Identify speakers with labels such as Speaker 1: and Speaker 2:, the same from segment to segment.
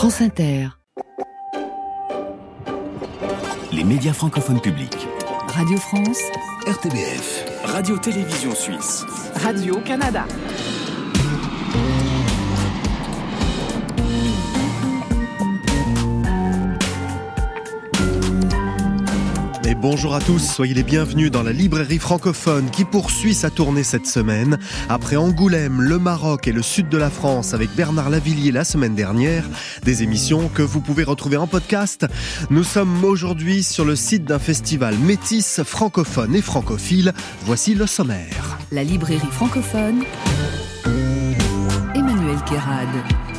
Speaker 1: France Inter.
Speaker 2: Les médias francophones publics.
Speaker 1: Radio France.
Speaker 2: RTBF. Radio-Télévision Suisse.
Speaker 3: Radio-Canada.
Speaker 4: Bonjour à tous, soyez les bienvenus dans la librairie francophone qui poursuit sa tournée cette semaine. Après Angoulême, le Maroc et le sud de la France avec Bernard Lavillier la semaine dernière, des émissions que vous pouvez retrouver en podcast. Nous sommes aujourd'hui sur le site d'un festival métis francophone et francophile. Voici le sommaire.
Speaker 1: La librairie francophone. Emmanuel Kérad.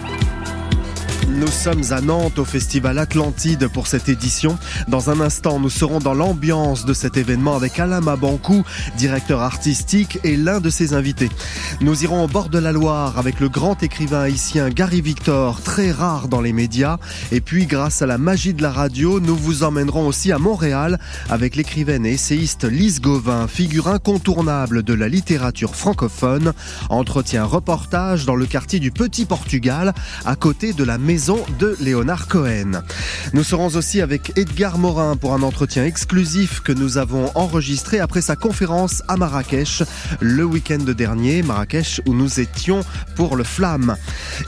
Speaker 4: Nous sommes à Nantes au Festival Atlantide pour cette édition. Dans un instant, nous serons dans l'ambiance de cet événement avec Alain Mabankou, directeur artistique et l'un de ses invités. Nous irons au bord de la Loire avec le grand écrivain haïtien Gary Victor, très rare dans les médias. Et puis, grâce à la magie de la radio, nous vous emmènerons aussi à Montréal avec l'écrivaine et essayiste Lise Gauvin, figure incontournable de la littérature francophone. Entretien reportage dans le quartier du Petit Portugal, à côté de la maison de Léonard Cohen. Nous serons aussi avec Edgar Morin pour un entretien exclusif que nous avons enregistré après sa conférence à Marrakech le week-end dernier, Marrakech où nous étions pour le Flamme.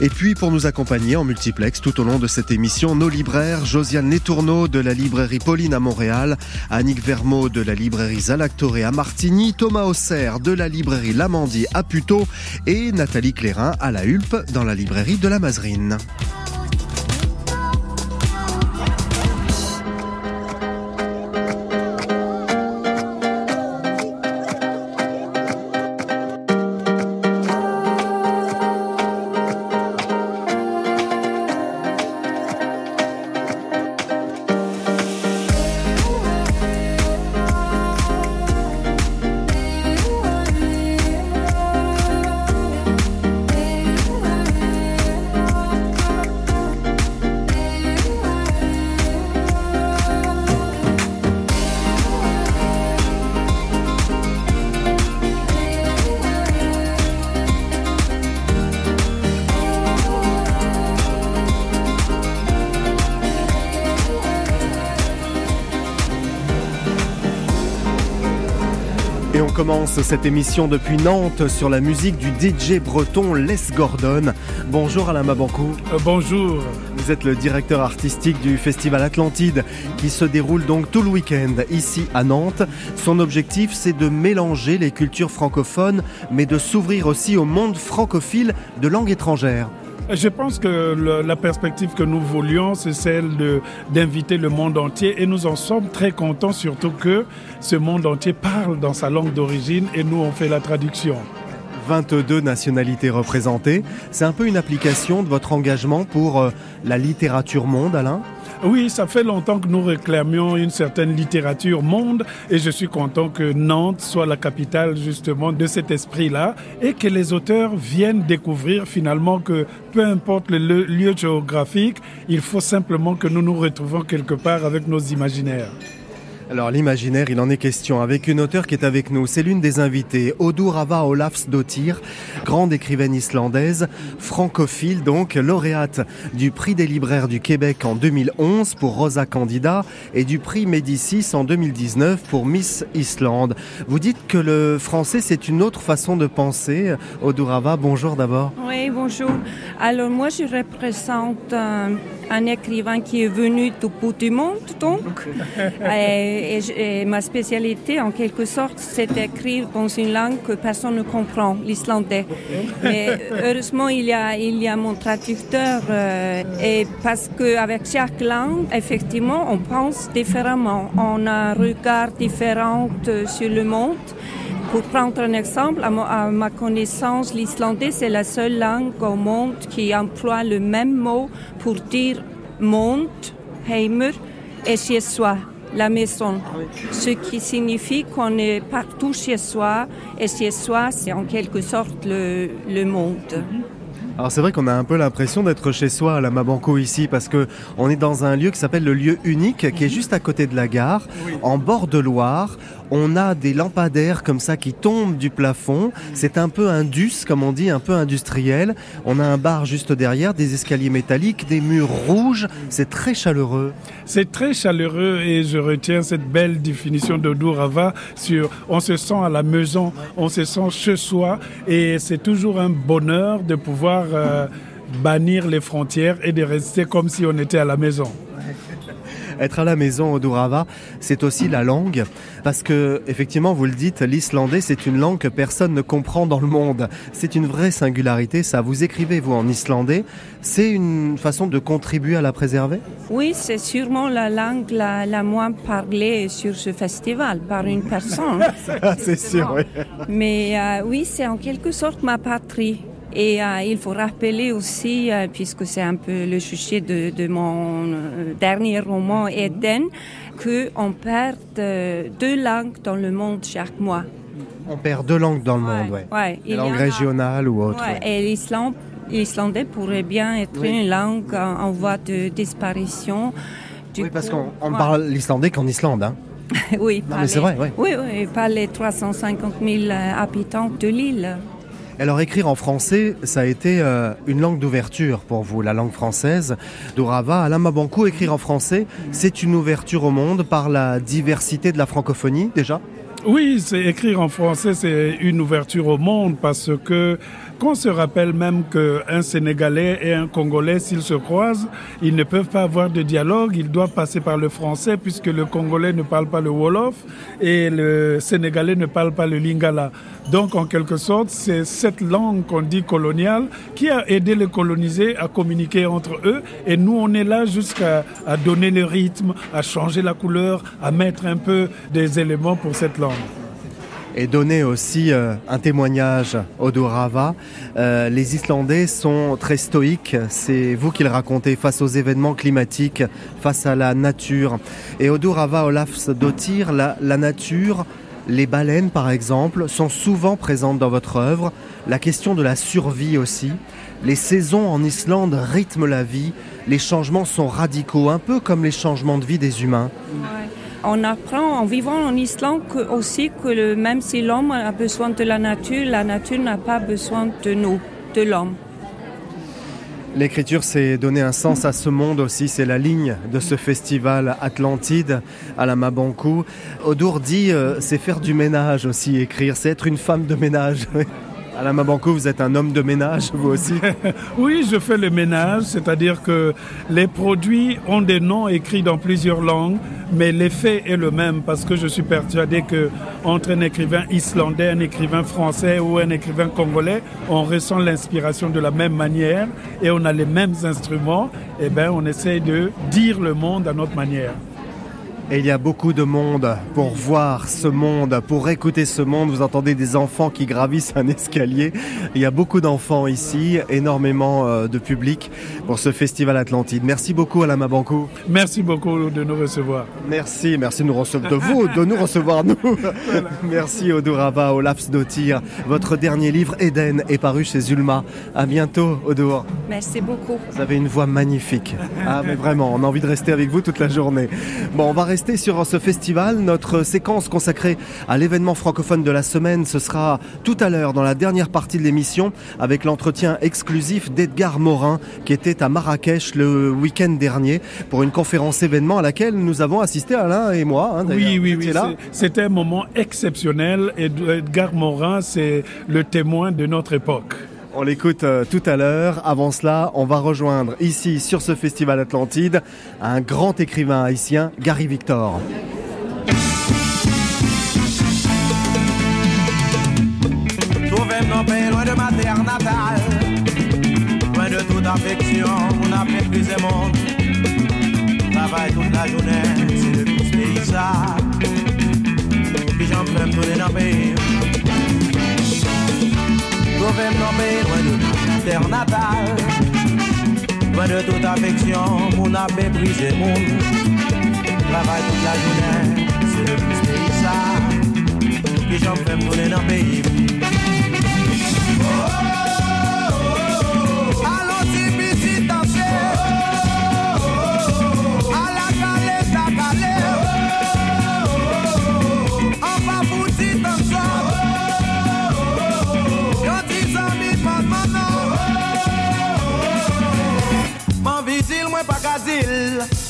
Speaker 4: Et puis pour nous accompagner en multiplex tout au long de cette émission, nos libraires, Josiane Letourneau de la librairie Pauline à Montréal, Annick Vermeau de la librairie Zalactoré à Martigny, Thomas Auxerre de la librairie Lamandier à Puteaux et Nathalie Clérin à la Hulpe dans la librairie de la Mazerine. Cette émission depuis Nantes sur la musique du DJ breton Les Gordon. Bonjour Alain Mabankou.
Speaker 5: Euh, bonjour.
Speaker 4: Vous êtes le directeur artistique du Festival Atlantide qui se déroule donc tout le week-end ici à Nantes. Son objectif c'est de mélanger les cultures francophones mais de s'ouvrir aussi au monde francophile de langue étrangère.
Speaker 5: Je pense que la perspective que nous voulions, c'est celle d'inviter le monde entier et nous en sommes très contents, surtout que ce monde entier parle dans sa langue d'origine et nous on fait la traduction.
Speaker 4: 22 nationalités représentées. C'est un peu une application de votre engagement pour euh, la littérature monde, Alain?
Speaker 5: Oui, ça fait longtemps que nous réclamions une certaine littérature monde et je suis content que Nantes soit la capitale justement de cet esprit-là et que les auteurs viennent découvrir finalement que peu importe le lieu géographique, il faut simplement que nous nous retrouvons quelque part avec nos imaginaires.
Speaker 4: Alors l'imaginaire, il en est question avec une auteure qui est avec nous. C'est l'une des invitées, Odurava Olafsdottir, grande écrivaine islandaise, francophile donc, lauréate du prix des libraires du Québec en 2011 pour Rosa Candida et du prix Médicis en 2019 pour Miss Islande. Vous dites que le français c'est une autre façon de penser. Odurava, bonjour d'abord.
Speaker 6: Oui, bonjour. Alors moi je représente un, un écrivain qui est venu du bout du monde donc. et et, et, ma spécialité, en quelque sorte, c'est d'écrire dans une langue que personne ne comprend, l'islandais. Mais heureusement, il y a, il y a mon traducteur, euh, et parce qu'avec chaque langue, effectivement, on pense différemment. On a un regard différent sur le monde. Pour prendre un exemple, à ma, à ma connaissance, l'islandais, c'est la seule langue au monde qui emploie le même mot pour dire monde, heimer, et chez soi la maison, ce qui signifie qu'on est partout chez soi, et chez soi, c'est en quelque sorte le, le monde.
Speaker 4: Alors c'est vrai qu'on a un peu l'impression d'être chez soi à la Mabanco ici parce que on est dans un lieu qui s'appelle le lieu unique qui est juste à côté de la gare, en bord de Loire. On a des lampadaires comme ça qui tombent du plafond. C'est un peu indus, comme on dit, un peu industriel. On a un bar juste derrière, des escaliers métalliques, des murs rouges. C'est très chaleureux.
Speaker 5: C'est très chaleureux et je retiens cette belle définition de Dourava sur on se sent à la maison, on se sent chez soi et c'est toujours un bonheur de pouvoir euh, bannir les frontières et de rester comme si on était à la maison.
Speaker 4: Être à la maison au Dourava, c'est aussi la langue, parce que effectivement, vous le dites, l'islandais, c'est une langue que personne ne comprend dans le monde. C'est une vraie singularité. Ça, vous écrivez vous en islandais. C'est une façon de contribuer à la préserver?
Speaker 6: Oui, c'est sûrement la langue la, la, moins parlée sur ce festival par une personne.
Speaker 4: c'est sûr. Oui.
Speaker 6: Mais euh, oui, c'est en quelque sorte ma patrie. Et euh, il faut rappeler aussi, euh, puisque c'est un peu le sujet de, de mon euh, dernier roman, Eden, qu'on perd deux langues dans le monde chaque mois.
Speaker 4: On perd deux langues dans le
Speaker 6: Ouais,
Speaker 4: monde, ouais.
Speaker 6: ouais.
Speaker 4: Des
Speaker 6: Il y
Speaker 4: langues
Speaker 6: en a-
Speaker 4: régionales ou.
Speaker 6: Ouais, et l'Islande, l'islandais pourrait bien être
Speaker 4: Oui.
Speaker 6: une langue en, en voie de disparition. Du
Speaker 4: Oui, parce qu'on on parle l'islandais qu'en Islande. Hein.
Speaker 6: oui,
Speaker 4: Non, c'est vrai, ouais.
Speaker 6: Oui, oui, par les 350 000 habitants de l'île.
Speaker 4: Alors écrire en français, ça a été euh, une langue d'ouverture pour vous, la langue française. Dourava, Alain Mabankou, écrire en français, c'est une ouverture au monde par la diversité de la francophonie déjà?
Speaker 5: Oui, c'est écrire en français, c'est une ouverture au monde parce que qu'on se rappelle même qu'un Sénégalais et un Congolais, s'ils se croisent, ils ne peuvent pas avoir de dialogue, ils doivent passer par le français puisque le Congolais ne parle pas le Wolof et le Sénégalais ne parle pas le Lingala. Donc, en quelque sorte, c'est cette langue qu'on dit coloniale qui a aidé les colonisés à communiquer entre eux. Et nous, on est là jusqu'à donner le rythme, à changer la couleur, à mettre un peu des éléments pour cette langue.
Speaker 4: Et donner aussi euh, un témoignage au Dourava. Euh, les Islandais sont très stoïques, c'est vous qui le racontez, face aux événements climatiques, face à la nature. Et au Dourava, Olaf Dottir, la nature, les baleines par exemple, sont souvent présentes dans votre œuvre. La question de la survie aussi. Les saisons en Islande rythment la vie, les changements sont radicaux, un peu comme les changements de vie des humains.
Speaker 6: On apprend en vivant en Islande aussi que même si l'homme a besoin de la nature, la nature n'a pas besoin de nous, de l'homme.
Speaker 4: L'écriture, c'est donner un sens à ce monde aussi. C'est la ligne de ce festival Atlantide à la Mabankou. Odour dit, euh, c'est faire du ménage aussi, écrire. C'est être une femme de ménage. À la Mabankou, vous êtes un homme de ménage, vous aussi.
Speaker 5: Oui, je fais le ménage, c'est-à-dire que les produits ont des noms écrits dans plusieurs langues, mais l'effet est le même parce que je suis persuadé que entre un écrivain islandais, un écrivain français ou un écrivain congolais, on ressent l'inspiration de la même manière et on a les mêmes instruments. Et ben, on essaye de dire le monde à notre manière.
Speaker 4: Et il y a beaucoup de monde pour voir ce monde, pour écouter ce monde. Vous entendez des enfants qui gravissent un escalier. Il y a beaucoup d'enfants ici, énormément euh, de public pour ce festival Atlantide. Merci beaucoup à la Mabankou.
Speaker 5: Merci beaucoup de nous recevoir.
Speaker 4: Merci, merci de nous recevoir, de vous, de nous recevoir nous. Merci Odorava, Olaf Dottir. Votre dernier livre, Eden, est paru chez Zulma. À bientôt, Odur.
Speaker 6: Merci beaucoup.
Speaker 4: Vous avez une voix magnifique. Ah, mais vraiment, on a envie de rester avec vous toute la journée. Bon, on va rester sur ce festival. Notre séquence consacrée à l'événement francophone de la semaine, ce sera tout à l'heure dans la dernière partie de l'émission avec l'entretien exclusif d'Edgar Morin qui était à Marrakech le week-end dernier pour une conférence événement à laquelle nous avons assisté Alain et moi. hein.
Speaker 5: Oui, oui, oui. C'était un moment exceptionnel. Et Edgar Morin, c'est le témoin de notre époque.
Speaker 4: On l'écoute euh, tout à l'heure. Avant cela, on va rejoindre ici sur ce festival Atlantide un grand écrivain haïtien, Gary Victor.
Speaker 3: Loin de ma terre natale Loin de toute affection, on a méprisé monde Travaille toute la journée, c'est le plus pays ça Puis j'en fais tourner dans le pays Pays loin de terre natale Loin de toute affection, on a méprisé monde Travaille toute la journée, c'est le plus pays ça Puis j'en fais tourner dans le pays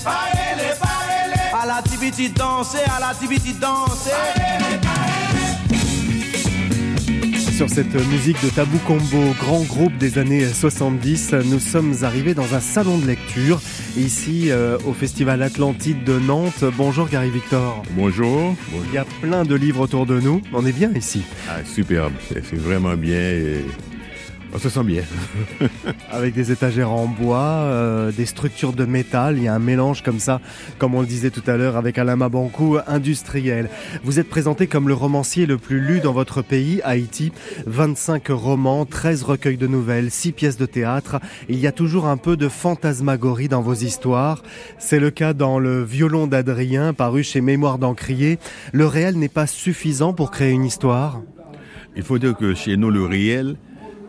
Speaker 3: À la tibiti danser, à la tibiti danser.
Speaker 4: Sur cette musique de Tabou Combo, grand groupe des années 70, nous sommes arrivés dans un salon de lecture, ici euh, au Festival Atlantide de Nantes. Bonjour Gary Victor.
Speaker 7: Bonjour.
Speaker 4: Il y a plein de livres autour de nous, on est bien ici.
Speaker 7: Ah, superbe, c'est vraiment bien. Et... On se sent bien.
Speaker 4: Avec des étagères en bois, euh, des structures de métal, il y a un mélange comme ça, comme on le disait tout à l'heure avec Alain Mabankou, industriel. Vous êtes présenté comme le romancier le plus lu dans votre pays, Haïti. 25 romans, 13 recueils de nouvelles, 6 pièces de théâtre. Il y a toujours un peu de fantasmagorie dans vos histoires. C'est le cas dans Le violon d'Adrien, paru chez Mémoire d'Encrier. Le réel n'est pas suffisant pour créer une histoire?
Speaker 7: Il faut dire que chez nous, le réel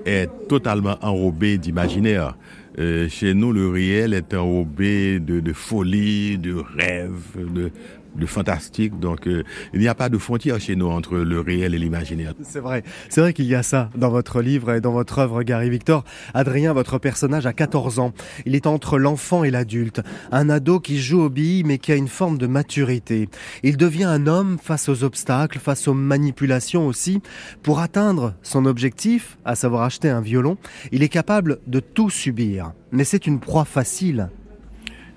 Speaker 7: est totalement enrobé d'imaginaire. Euh, chez nous, le réel est enrobé de, de folie, de rêve, de, de fantastique. Donc, euh, il n'y a pas de frontière chez nous entre le réel et l'imaginaire.
Speaker 4: C'est vrai. C'est vrai qu'il y a ça dans votre livre et dans votre œuvre, Gary Victor. Adrien, votre personnage a 14 ans. Il est entre l'enfant et l'adulte. Un ado qui joue aux billes, mais qui a une forme de maturité. Il devient un homme face aux obstacles, face aux manipulations aussi. Pour atteindre son objectif, à savoir acheter un violon, il est capable de tout subir. Mais c'est une proie facile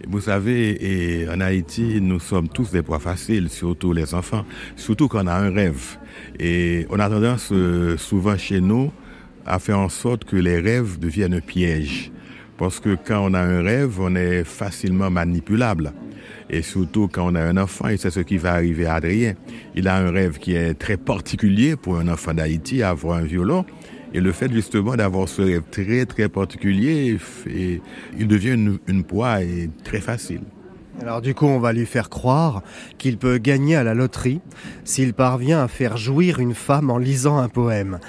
Speaker 7: vous savez, en Haïti, nous sommes tous des proies faciles, surtout les enfants, surtout quand on a un rêve. Et on a tendance euh, souvent chez nous à faire en sorte que les rêves deviennent un piège. Parce que quand on a un rêve, on est facilement manipulable. Et surtout quand on a un enfant, et c'est ce qui va arriver à Adrien. Il a un rêve qui est très particulier pour un enfant d'Haïti, avoir un violon. Et le fait justement d'avoir ce rêve très très particulier, et il devient une, une proie et très facile.
Speaker 4: Alors du coup, on va lui faire croire qu'il peut gagner à la loterie s'il parvient à faire jouir une femme en lisant un poème.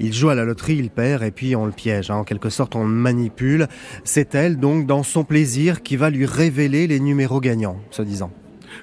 Speaker 4: Il joue à la loterie, il perd et puis on le piège. Hein. En quelque sorte, on le manipule. C'est elle donc dans son plaisir qui va lui révéler les numéros gagnants, se disant.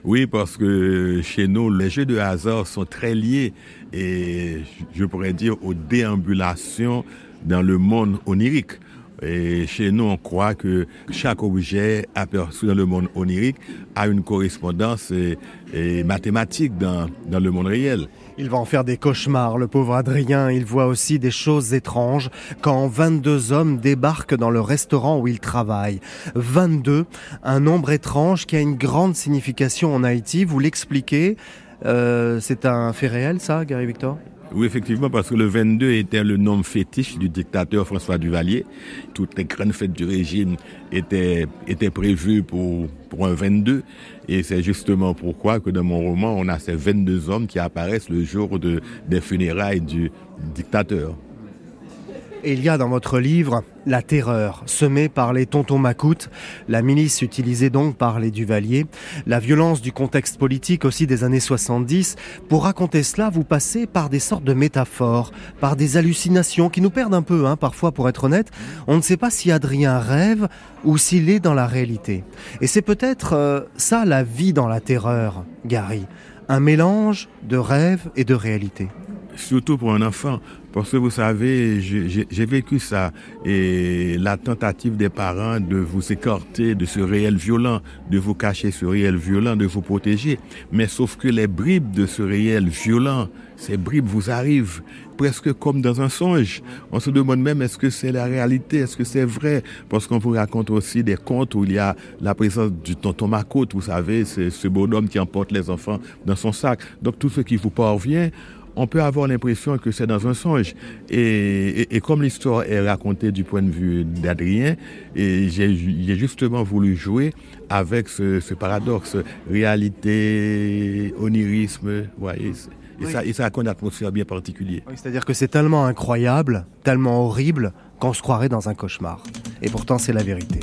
Speaker 7: Oui, parce que chez nous, les jeux de hasard sont très liés et je pourrais dire aux déambulations dans le monde onirique. Et chez nous, on croit que chaque objet aperçu dans le monde onirique a une correspondance et, et mathématique dans, dans le monde réel.
Speaker 4: Il va en faire des cauchemars, le pauvre Adrien. Il voit aussi des choses étranges quand 22 hommes débarquent dans le restaurant où il travaille. 22, un nombre étrange qui a une grande signification en Haïti. Vous l'expliquez. Euh, c'est un fait réel, ça, Gary Victor?
Speaker 7: Oui, effectivement, parce que le 22 était le nom fétiche du dictateur François Duvalier. Toutes les grandes fêtes du régime étaient, prévues pour, pour un 22. Et c'est justement pourquoi que dans mon roman, on a ces 22 hommes qui apparaissent le jour de, des funérailles du dictateur.
Speaker 4: Il y a dans votre livre la terreur semée par les tontons macoutes, la milice utilisée donc par les Duvaliers, la violence du contexte politique aussi des années 70. Pour raconter cela, vous passez par des sortes de métaphores, par des hallucinations qui nous perdent un peu, hein, parfois pour être honnête. On ne sait pas si Adrien rêve ou s'il est dans la réalité. Et c'est peut-être euh, ça la vie dans la terreur, Gary. Un mélange de rêve et de réalité.
Speaker 7: Surtout pour un enfant, parce que vous savez, j'ai vécu ça et la tentative des parents de vous écarter de ce réel violent, de vous cacher ce réel violent, de vous protéger. Mais sauf que les bribes de ce réel violent, ces bribes vous arrivent presque comme dans un songe. On se demande même est-ce que c'est la réalité, est-ce que c'est vrai? Parce qu'on vous raconte aussi des contes où il y a la présence du tonton Macoute, vous savez, c'est ce bonhomme qui emporte les enfants dans son sac. Donc tout ce qui vous parvient, on peut avoir l'impression que c'est dans un songe. Et, et, et comme l'histoire est racontée du point de vue d'Adrien, j'ai justement voulu jouer avec ce, ce paradoxe, réalité, onirisme, voyez. Et, oui. ça, et ça a une atmosphère bien particulière.
Speaker 4: Oui, C'est-à-dire que c'est tellement incroyable, tellement horrible, qu'on se croirait dans un cauchemar. Et pourtant, c'est la vérité.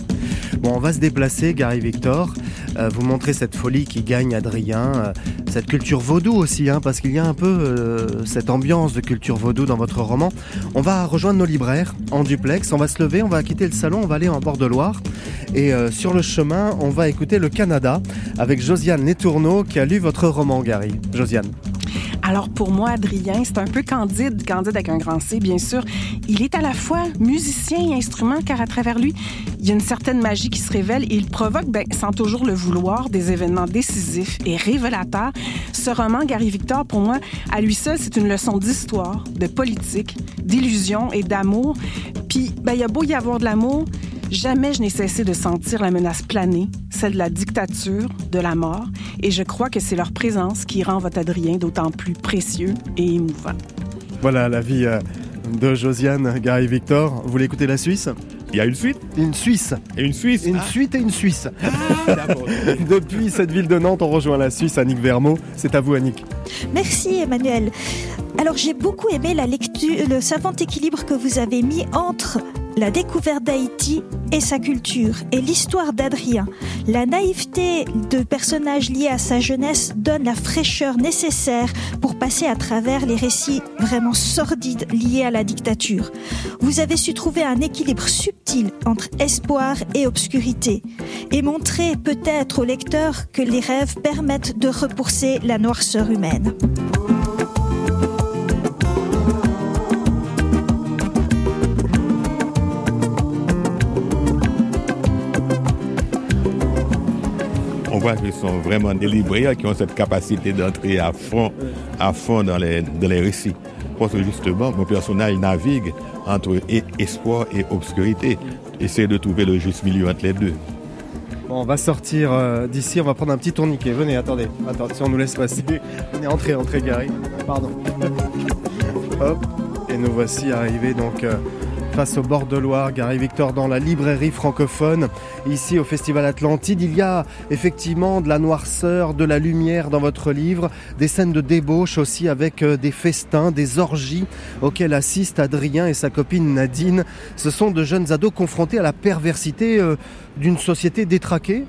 Speaker 4: Bon, on va se déplacer, Gary Victor. Euh, vous montrer cette folie qui gagne Adrien, euh, cette culture vaudou aussi, hein, parce qu'il y a un peu euh, cette ambiance de culture vaudou dans votre roman. On va rejoindre nos libraires en duplex, on va se lever, on va quitter le salon, on va aller en bord de Loire. Et sur le chemin, on va écouter le Canada avec Josiane Letourneau qui a lu votre roman, Gary. Josiane.
Speaker 8: Alors pour moi, Adrien, c'est un peu candide, candide avec un grand C, bien sûr. Il est à la fois musicien et instrument, car à travers lui, il y a une certaine magie qui se révèle et il provoque, ben, sans toujours le vouloir, des événements décisifs et révélateurs. Ce roman, Gary Victor, pour moi, à lui seul, c'est une leçon d'histoire, de politique, d'illusion et d'amour. Puis, ben, il y a beau y avoir de l'amour, Jamais je n'ai cessé de sentir la menace planer, celle de la dictature, de la mort, et je crois que c'est leur présence qui rend votre Adrien d'autant plus précieux et émouvant.
Speaker 4: Voilà la vie euh, de Josiane, Gary Victor. Vous voulez écouter la Suisse?
Speaker 7: Il y a une suite
Speaker 4: Une Suisse.
Speaker 7: Et une Suisse
Speaker 4: Une
Speaker 7: Ah,
Speaker 4: suite et une Suisse.
Speaker 7: d'abord.
Speaker 4: Depuis cette ville de Nantes, on rejoint la Suisse, Annick Vermont. C'est à vous, Annick.
Speaker 9: Merci Emmanuel. Alors j'ai beaucoup aimé la lecture, le savant équilibre que vous avez mis entre la découverte d'Haïti et sa culture et l'histoire d'Adrien. La naïveté de personnages liés à sa jeunesse donne la fraîcheur nécessaire pour passer à travers les récits vraiment sordides liés à la dictature. Vous avez su trouver un équilibre subtil entre espoir et obscurité et montrer peut-être au lecteur que les rêves permettent de repousser la noirceur humaine.
Speaker 7: Voit sont vraiment des libraires qui ont cette capacité d'entrer à fond, à fond dans les, dans les récits. Parce que justement, mon personnage navigue entre espoir et obscurité. Essaie de trouver le juste milieu entre les deux.
Speaker 4: Bon, on va sortir euh, d'ici, on va prendre un petit tourniquet. Venez, attendez. Attendez, si on nous laisse passer. Venez, entrez, entrez, Gary. Pardon. Hop. Et nous voici arrivés donc euh, face au bord de Loire. Gary Victor dans la librairie francophone. Ici au Festival Atlantide, il y a effectivement de la noirceur, de la lumière dans votre livre, des scènes de débauche aussi avec euh, des festins, des orgies auxquelles assistent Adrien et sa copine Nadine. Ce sont de jeunes ados confrontés à la perversité euh, d'une société détraquée.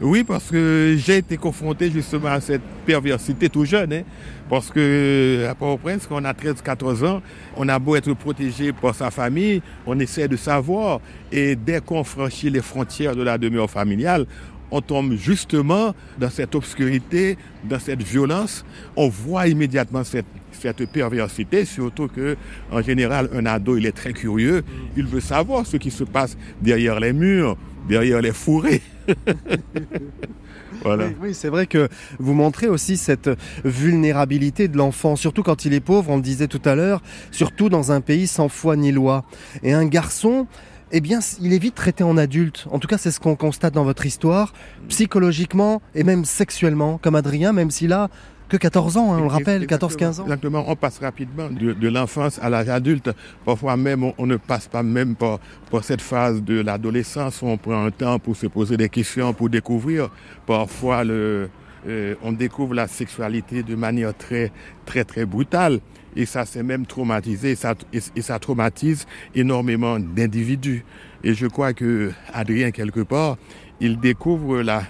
Speaker 7: Oui, parce que j'ai été confronté justement à cette perversité tout jeune. hein. parce que à Port-au-Prince, quand on a 13-14 ans, on a beau être protégé par sa famille, on essaie de savoir. Et dès qu'on franchit les frontières de la demeure familiale, on tombe justement dans cette obscurité, dans cette violence. On voit immédiatement cette, cette perversité, surtout que, en général, un ado, il est très curieux. Il veut savoir ce qui se passe derrière les murs, derrière les fourrés. voilà.
Speaker 4: Oui, c'est vrai que vous montrez aussi cette vulnérabilité de l'enfant, surtout quand il est pauvre, on le disait tout à l'heure, surtout dans un pays sans foi ni loi. Et un garçon, eh bien, il est vite traité en adulte. En tout cas, c'est ce qu'on constate dans votre histoire, psychologiquement et même sexuellement, comme Adrien, même s'il a que 14 ans, hein, on le rappelle,
Speaker 7: Exactement.
Speaker 4: 14-15 ans.
Speaker 7: Exactement, on passe rapidement de, de l'enfance à l'âge adulte. Parfois même, on, on ne passe pas même par, par cette phase de l'adolescence. On prend un temps pour se poser des questions, pour découvrir. Parfois, le, euh, on découvre la sexualité de manière très, très, très brutale. Et ça, c'est même traumatisé. Et ça, et, et ça traumatise énormément d'individus. Et je crois que Adrien, quelque part, il découvre la,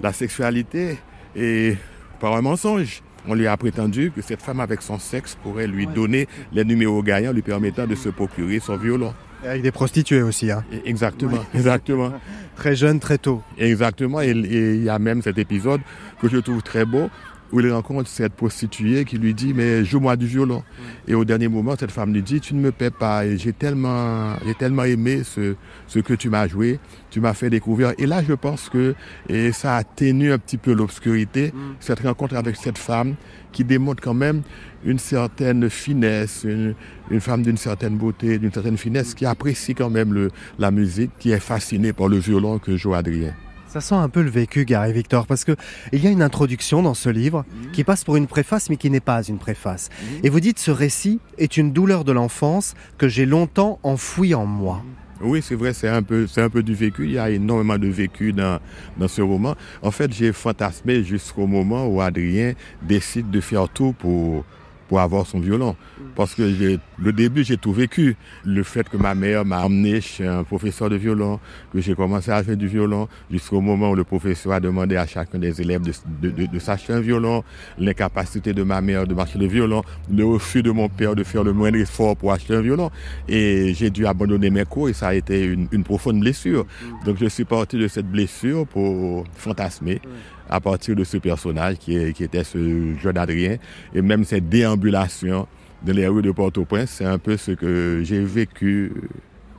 Speaker 7: la sexualité et par un mensonge. On lui a prétendu que cette femme avec son sexe pourrait lui donner les numéros gagnants lui permettant de se procurer son violon.
Speaker 4: Et Avec des prostituées aussi, hein.
Speaker 7: Exactement, exactement,
Speaker 4: très jeune, très tôt.
Speaker 7: exactement. Et il y a même cet épisode que je trouve très beau où il rencontre cette prostituée qui lui dit mais joue-moi du violon. Et au dernier moment, cette femme lui dit tu ne me paies pas. Et j'ai tellement, j'ai tellement aimé ce, ce que tu m'as joué, tu m'as fait découvrir. Et là, je pense que et ça atténue un petit peu l'obscurité, cette rencontre avec cette femme qui démontre quand même une certaine finesse, une, une femme d'une certaine beauté, d'une certaine finesse, qui apprécie quand même le, la musique, qui est fascinée par le violon que joue Adrien.
Speaker 4: Ça sent un peu le vécu, Gary Victor, parce que il y a une introduction dans ce livre qui passe pour une préface, mais qui n'est pas une préface. Et vous dites ce récit est une douleur de l'enfance que j'ai longtemps enfouie en moi.
Speaker 7: Oui, c'est vrai, c'est un peu, c'est un peu du vécu. Il y a énormément de vécu dans, dans ce roman. En fait, j'ai fantasmé jusqu'au moment où Adrien décide de faire tout pour, pour avoir son violon. Parce que j'ai, le début, j'ai tout vécu. Le fait que ma mère m'a emmené chez un professeur de violon, que j'ai commencé à jouer du violon, jusqu'au moment où le professeur a demandé à chacun des élèves de, de, de, de s'acheter un violon, l'incapacité de ma mère de marcher le violon, le refus de mon père de faire le moindre effort pour acheter un violon. Et j'ai dû abandonner mes cours et ça a été une, une profonde blessure. Donc je suis parti de cette blessure pour fantasmer à partir de ce personnage qui, est, qui était ce jeune Adrien. Et même cette déambulation dans les rues de Port-au-Prince, c'est un peu ce que j'ai vécu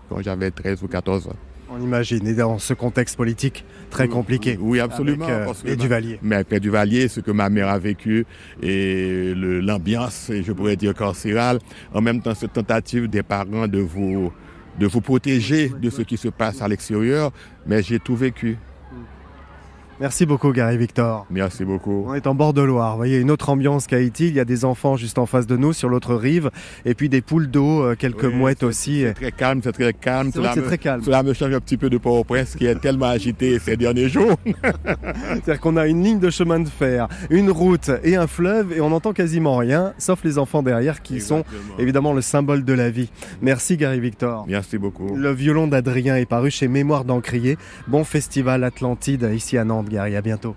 Speaker 7: quand j'avais 13 ou 14 ans.
Speaker 4: On imagine, et dans ce contexte politique très compliqué.
Speaker 7: Oui, absolument.
Speaker 4: Avec, euh,
Speaker 7: parce que
Speaker 4: Duvalier.
Speaker 7: Mais avec Duvalier, ce que ma mère a vécu et l'ambiance, je pourrais dire carcérale, en même temps cette tentative des parents de vous, de vous protéger de ce qui se passe à l'extérieur, mais j'ai tout vécu.
Speaker 4: Merci beaucoup, Gary Victor.
Speaker 7: Merci beaucoup.
Speaker 4: On est en bord de Loire. Vous voyez, une autre ambiance qu'Haïti. Il y a des enfants juste en face de nous, sur l'autre rive, et puis des poules d'eau, euh, quelques
Speaker 7: Oui,
Speaker 4: mouettes aussi.
Speaker 7: C'est très calme, c'est très calme.
Speaker 4: C'est
Speaker 7: me-
Speaker 4: très calme.
Speaker 7: Cela me change un petit peu de Port-au-Prince qui est tellement agité ces derniers jours.
Speaker 4: C'est-à-dire qu'on a une ligne de chemin de fer, une route et un fleuve, et on n'entend quasiment rien, sauf les enfants derrière qui sont évidemment le symbole de la vie. Merci, Gary Victor.
Speaker 7: Merci beaucoup.
Speaker 4: Le violon d'Adrien est paru chez Mémoire d'Encrier. Bon festival Atlantide ici à Nantes, Gary. À bientôt.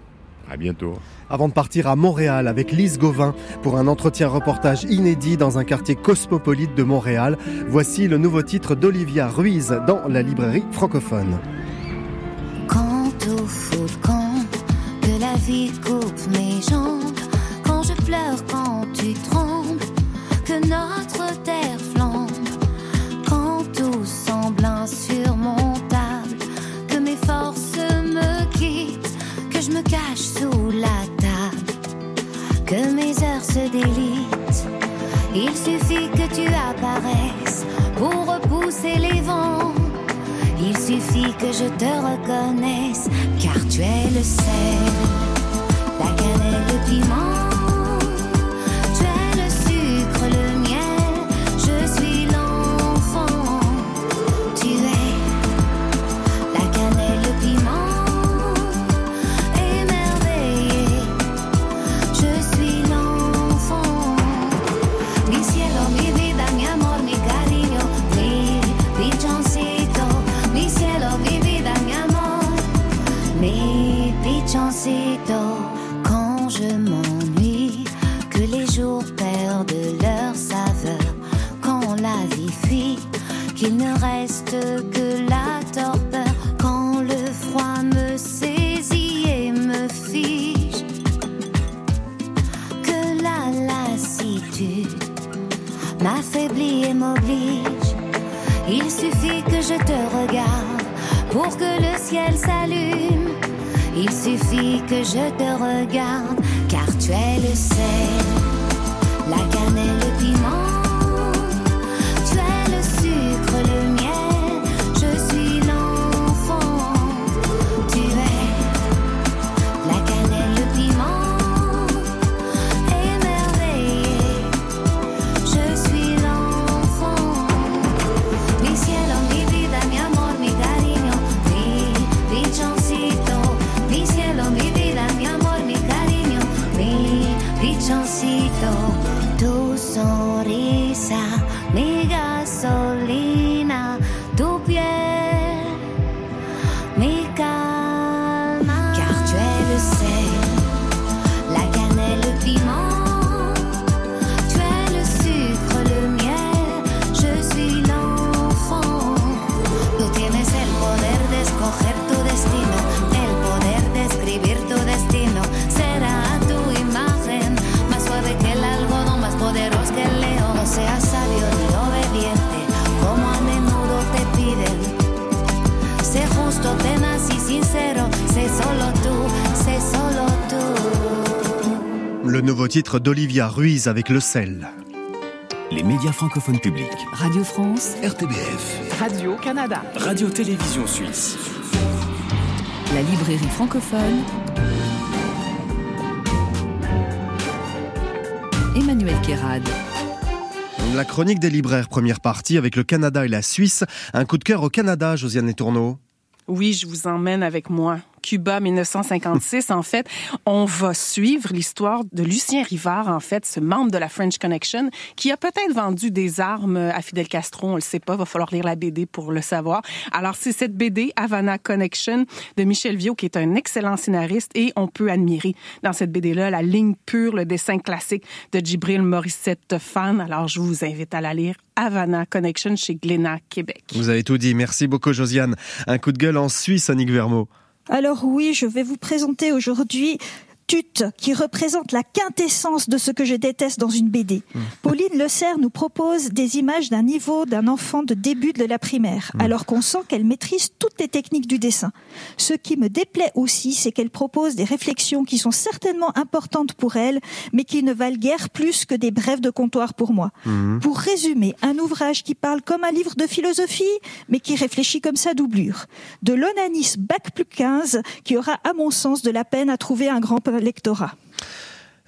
Speaker 7: À bientôt.
Speaker 4: Avant de partir à Montréal avec Lise Gauvin pour un entretien reportage inédit dans un quartier cosmopolite de Montréal, voici le nouveau titre d'Olivia Ruiz dans la librairie francophone.
Speaker 10: Quand au foot, quand que la vie coupe mes jambes, quand je pleure, quand tu trembles, que notre terre flambe, quand tout semble insurmontable, cache sous la table, que mes heures se délitent. Il suffit que tu apparaisses pour repousser les vents. Il suffit que je te reconnaisse, car tu es le sel, la cannelle, le piment.
Speaker 4: Titre d'Olivia Ruiz avec le sel.
Speaker 2: Les médias francophones publics.
Speaker 1: Radio France,
Speaker 2: RTBF.
Speaker 8: Radio-Canada.
Speaker 2: Radio-Télévision Suisse.
Speaker 1: la librairie francophone. Emmanuel Kérad.
Speaker 4: La chronique des libraires, première partie avec le Canada et la Suisse. Un coup de cœur au Canada, Josiane Tourneau.
Speaker 8: Oui, je vous emmène avec moi. Cuba 1956, en fait, on va suivre l'histoire de Lucien Rivard, en fait, ce membre de la French Connection, qui a peut-être vendu des armes à Fidel Castro, on le sait pas, va falloir lire la BD pour le savoir. Alors, c'est cette BD, Havana Connection, de Michel Viau, qui est un excellent scénariste, et on peut admirer dans cette BD-là la ligne pure, le dessin classique de Djibril Morissette fan. Alors, je vous invite à la lire. Havana Connection chez Glénat, Québec.
Speaker 4: Vous avez tout dit. Merci beaucoup, Josiane. Un coup de gueule en Suisse, Annick Vermeau.
Speaker 9: Alors oui, je vais vous présenter aujourd'hui Tut, qui représente la quintessence de ce que je déteste dans une BD.
Speaker 4: Mmh.
Speaker 9: Pauline Le Serre nous propose des images d'un niveau d'un enfant de début de la primaire,
Speaker 4: Mmh.
Speaker 9: alors qu'on sent qu'elle maîtrise toutes les techniques du dessin. Ce qui me déplaît aussi, c'est qu'elle propose des réflexions qui sont certainement importantes pour elle, mais qui ne valent guère plus que des brèves de comptoir pour moi.
Speaker 4: Mmh.
Speaker 9: Pour résumer, un ouvrage qui parle comme un livre de philosophie, mais qui réfléchit comme sa doublure. De l'onanis bac plus 15, qui aura, à mon sens, de la peine à trouver un grand lectorat.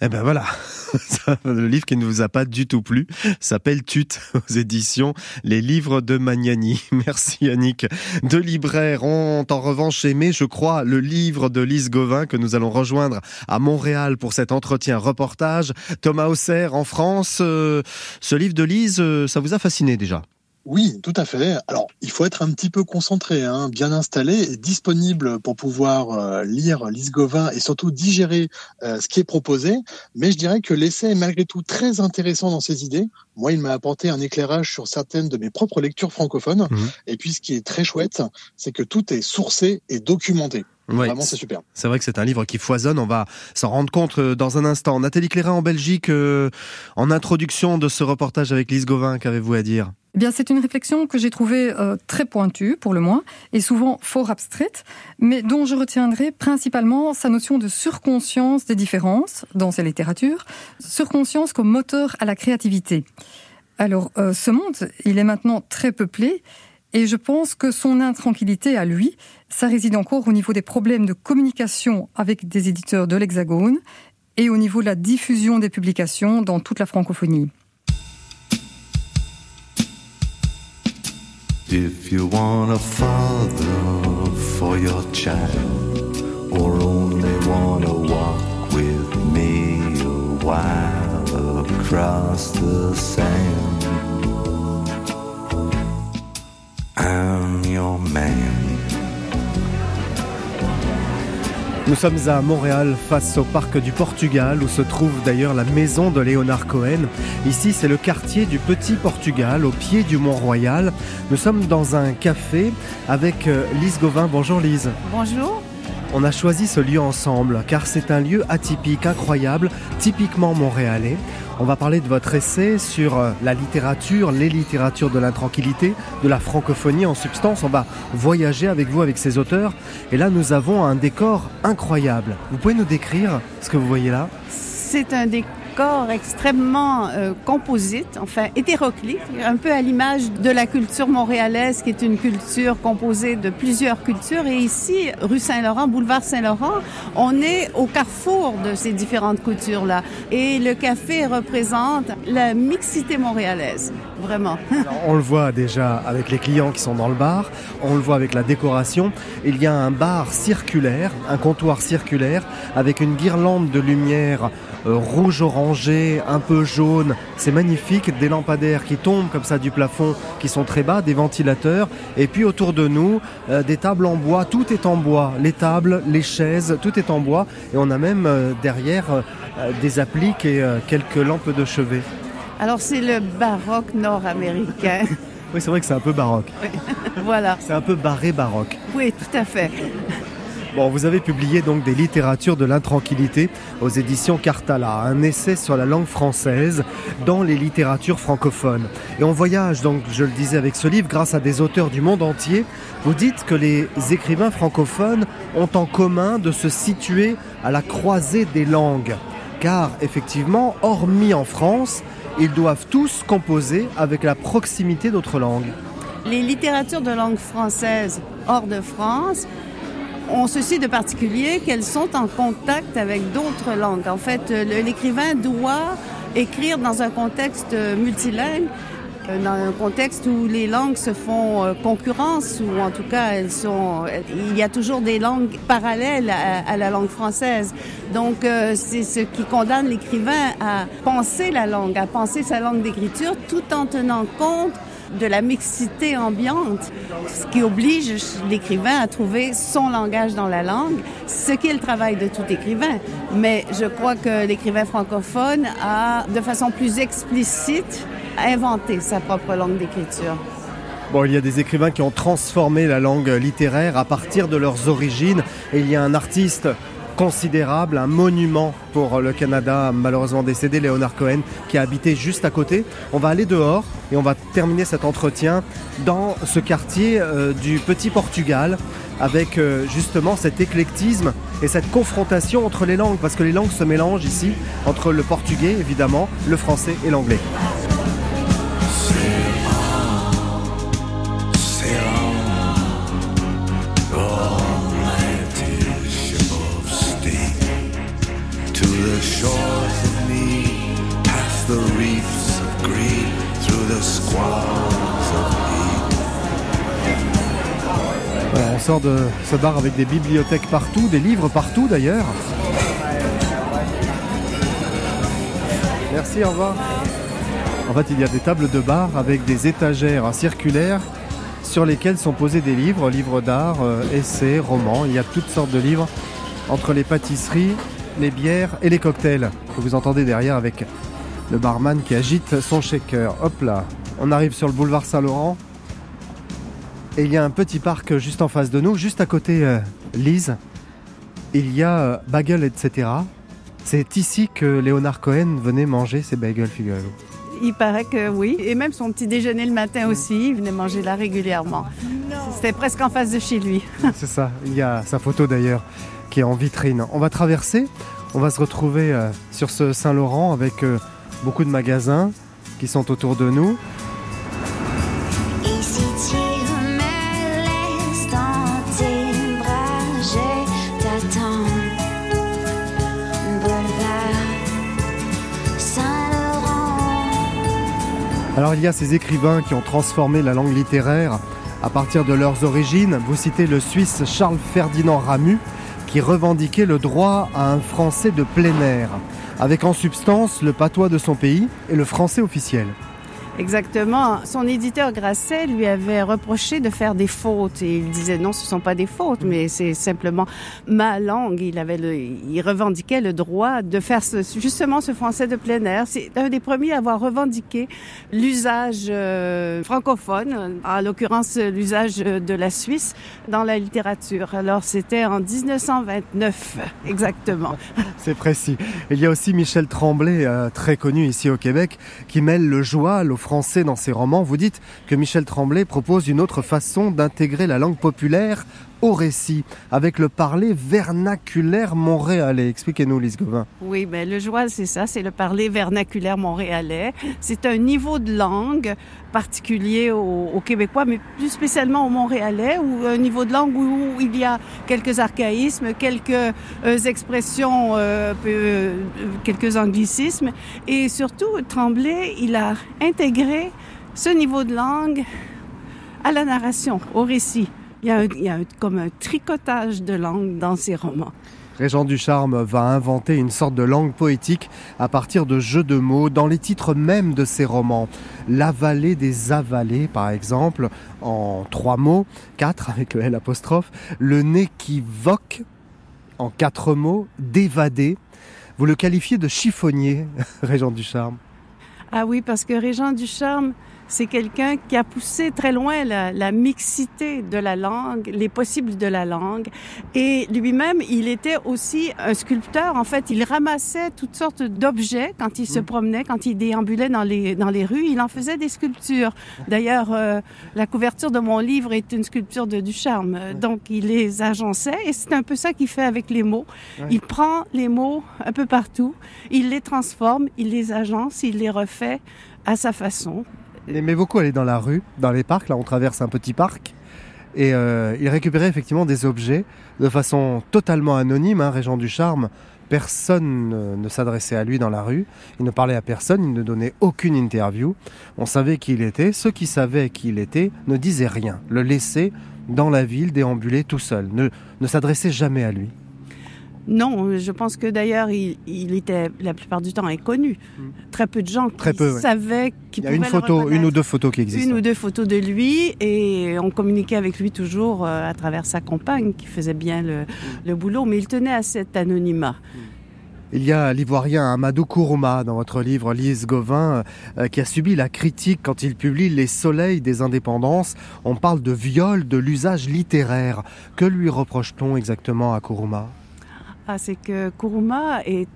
Speaker 4: Eh ben voilà, le livre qui ne vous a pas du tout plu s'appelle Tut aux éditions Les Livres de Magnani. Merci Yannick. Deux libraires ont en revanche aimé, je crois, le livre de Lise Gauvin que nous allons rejoindre à Montréal pour cet entretien reportage. Thomas Auxerre en France, euh, ce livre de Lise, euh, ça vous a fasciné déjà?
Speaker 11: Oui, tout à fait. Alors, il faut être un petit peu concentré, hein, bien installé et disponible pour pouvoir euh, lire Lise Gauvin et surtout digérer euh, ce qui est proposé. Mais je dirais que l'essai est malgré tout très intéressant dans ses idées. Moi, il m'a apporté un éclairage sur certaines de mes propres lectures francophones.
Speaker 4: Mhm.
Speaker 11: Et puis, ce qui est très chouette, c'est que tout est sourcé et documenté.
Speaker 4: Ouais,
Speaker 11: Vraiment, c'est super.
Speaker 4: C'est vrai que c'est un livre qui foisonne, on va s'en rendre compte euh, dans un instant. Nathalie Clérin en Belgique, euh, en introduction de ce reportage avec Lise Gauvin, qu'avez-vous à dire?
Speaker 12: Eh bien, c'est une réflexion que j'ai trouvée euh, très pointue, pour le moins, et souvent fort abstraite, mais dont je retiendrai principalement sa notion de surconscience des différences dans ses littératures, surconscience comme moteur à la créativité. Alors, euh, ce monde, il est maintenant très peuplé, et je pense que son intranquillité à lui, ça réside encore au niveau des problèmes de communication avec des éditeurs de l'Hexagone et au niveau de la diffusion des publications dans toute la francophonie.
Speaker 13: If you want a father for your child, or only want to walk with me a while across the sand, I'm your man.
Speaker 4: Nous sommes à Montréal face au parc du Portugal où se trouve d'ailleurs la maison de Léonard Cohen. Ici c'est le quartier du Petit Portugal au pied du Mont-Royal. Nous sommes dans un café avec euh, Lise Gauvin. Bonjour Lise.
Speaker 14: Bonjour.
Speaker 4: On a choisi ce lieu ensemble car c'est un lieu atypique, incroyable, typiquement montréalais. On va parler de votre essai sur euh, la littérature, les littératures de l'intranquillité, de la francophonie en substance. On va voyager avec vous, avec ces auteurs. Et là, nous avons un décor incroyable. Vous pouvez nous décrire ce que vous voyez là?
Speaker 14: C'est un décor extrêmement euh, composite, enfin hétéroclite, un peu à l'image de la culture montréalaise qui est une culture composée de plusieurs cultures. Et ici, rue Saint-Laurent, boulevard Saint-Laurent, on est au carrefour de ces différentes cultures-là. Et le café représente la mixité montréalaise, vraiment.
Speaker 4: On le voit déjà avec les clients qui sont dans le bar, on le voit avec la décoration. Il y a un bar circulaire, un comptoir circulaire avec une guirlande de lumière rouge orangé, un peu jaune. C'est magnifique, des lampadaires qui tombent comme ça du plafond, qui sont très bas, des ventilateurs. Et puis autour de nous, euh, des tables en bois, tout est en bois. Les tables, les chaises, tout est en bois. Et on a même euh, derrière euh, euh, des appliques et euh, quelques lampes de chevet.
Speaker 14: Alors c'est le baroque nord-américain.
Speaker 4: Oui, c'est vrai que c'est un peu baroque.
Speaker 14: voilà.
Speaker 4: C'est un peu barré baroque.
Speaker 14: Oui, tout à fait.
Speaker 4: Bon, vous avez publié donc des littératures de l'intranquillité aux éditions Cartala, un essai sur la langue française dans les littératures francophones. Et on voyage donc, je le disais avec ce livre, grâce à des auteurs du monde entier. Vous dites que les écrivains francophones ont en commun de se situer à la croisée des langues. Car effectivement, hormis en France, ils doivent tous composer avec la proximité d'autres langues.
Speaker 14: Les littératures de langue française hors de France ont ceci de particulier qu'elles sont en contact avec d'autres langues. En fait, le- l'écrivain doit écrire dans un contexte euh, multilingue, euh, dans un contexte où les langues se font euh, concurrence, ou en tout cas, elles sont, euh, il y a toujours des langues parallèles à, à la langue française. Donc, euh, c'est ce qui condamne l'écrivain à penser la langue, à penser sa langue d'écriture, tout en tenant compte de la mixité ambiante, ce qui oblige l'écrivain à trouver son langage dans la langue, ce qui est le travail de tout écrivain. Mais je crois que l'écrivain francophone a, de façon plus explicite, inventé sa propre langue d'écriture.
Speaker 4: Bon, il y a des écrivains qui ont transformé la langue littéraire à partir de leurs origines. Et il y a un artiste considérable, un monument pour le Canada, malheureusement décédé, Léonard Cohen, qui a habité juste à côté. On va aller dehors et on va terminer cet entretien dans ce quartier euh, du Petit Portugal, avec euh, justement cet éclectisme et cette confrontation entre les langues, parce que les langues se mélangent ici, entre le portugais évidemment, le français et l'anglais. De ce bar avec des bibliothèques partout, des livres partout d'ailleurs. Merci, au revoir. En fait, il y a des tables de bar avec des étagères circulaires sur lesquelles sont posés des livres, livres d'art, euh, essais, romans. Il y a toutes sortes de livres entre les pâtisseries, les bières et les cocktails que vous entendez derrière avec le barman qui agite son shaker. Hop là, on arrive sur le boulevard Saint-Laurent. Et il y a un petit parc juste en face de nous, juste à côté euh, Lise. Il y a euh, bagels, etc. C'est ici que Léonard Cohen venait manger ses bagels, figurez-vous.
Speaker 14: Il paraît que oui. Et même son petit déjeuner le matin aussi, il venait manger là régulièrement. C'était presque en face de chez lui.
Speaker 4: C'est ça, il y a sa photo d'ailleurs qui est en vitrine. On va traverser, on va se retrouver euh, sur ce Saint-Laurent avec beaucoup de magasins qui sont autour de nous. Alors il y a ces écrivains qui ont transformé la langue littéraire à partir de leurs origines. Vous citez le Suisse Charles Ferdinand Ramu qui revendiquait le droit à un français de plein air, avec en substance le patois de son pays et le français officiel.
Speaker 14: Exactement. Son éditeur Grasset lui avait reproché de faire des fautes et il disait non, ce sont pas des fautes, mais c'est simplement ma langue. Il revendiquait le droit de faire justement ce français de plein air. C'est un des premiers à avoir revendiqué l'usage euh, francophone, en l'occurrence l'usage de la Suisse dans la littérature. Alors c'était en 1929 exactement.
Speaker 4: C'est précis. Il y a aussi Michel Tremblay, euh, très connu ici au Québec, qui mêle le joual au français dans ses romans. Vous dites que Michel Tremblay propose une autre façon d'intégrer la langue populaire au récit, avec le parler vernaculaire montréalais. Expliquez-nous, Lise Gauvin.
Speaker 14: Oui, ben le joual, c'est ça, c'est le parler vernaculaire montréalais. C'est un niveau de langue particulier aux, Québécois, mais plus spécialement aux Montréalais, ou un niveau de langue où, il y a quelques archaïsmes, quelques euh, expressions, euh, euh, quelques anglicismes, et surtout, Tremblay, il a intégré ce niveau de langue à la narration, au récit. Il y a, un- il y a un- comme un tricotage de langue dans ses romans.
Speaker 4: Régent Ducharme va inventer une sorte de langue poétique à partir de jeux de mots dans les titres même de ses romans. La vallée des avalés, par exemple, en trois mots, quatre avec le L apostrophe. Le nez qui voque, en quatre mots, d'évadé. Vous le qualifiez de chiffonnier, Régent Ducharme.
Speaker 14: Ah oui, parce que Régent Ducharme, c'est quelqu'un qui a poussé très loin la, la mixité de la langue, les possibles de la langue. Et lui-même, il était aussi un sculpteur. En fait, il ramassait toutes sortes d'objets quand il se promenait, quand il déambulait dans les, dans les rues. Il en faisait des sculptures. D'ailleurs, euh, la couverture de mon livre est une sculpture de Ducharme. Donc, il les agençait et c'est un peu ça qu'il fait avec les mots.
Speaker 4: Ouais.
Speaker 14: Il prend les mots un peu partout, il les transforme, il les agence, il les refait à sa façon.
Speaker 4: Il aimait beaucoup aller dans la rue, dans les parcs. Là, on traverse un petit parc. Et euh, il récupérait effectivement des objets de façon totalement anonyme, hein, Régent Ducharme. Personne euh, ne s'adressait à lui dans la rue. Il ne parlait à personne, il ne donnait aucune interview. On savait qui il était. Ceux qui savaient qui il était ne disaient rien. Le laissaient dans la ville déambuler tout seul. Ne, ne s'adressaient jamais à lui.
Speaker 14: Non, je pense que d'ailleurs, il, il était la plupart du temps inconnu. Très peu de gens.
Speaker 4: Très
Speaker 14: qui
Speaker 4: peu, ouais.
Speaker 14: savaient
Speaker 4: Il
Speaker 14: qu'il
Speaker 4: y a une photo, une ou deux photos qui existent.
Speaker 14: Une ou deux photos de lui et on communiquait avec lui toujours euh, à travers sa compagne qui faisait bien le,
Speaker 4: Hmm.
Speaker 14: le boulot, mais il tenait à cet anonymat.
Speaker 4: Il y a l'ivoirien Amadou Kourouma dans votre livre Lise Gauvin euh, qui a subi la critique quand il publie Les soleils des indépendances. On parle de viol de l'usage littéraire. Que lui reproche-t-on exactement à Kourouma?
Speaker 14: Ah, c'est que Kourouma est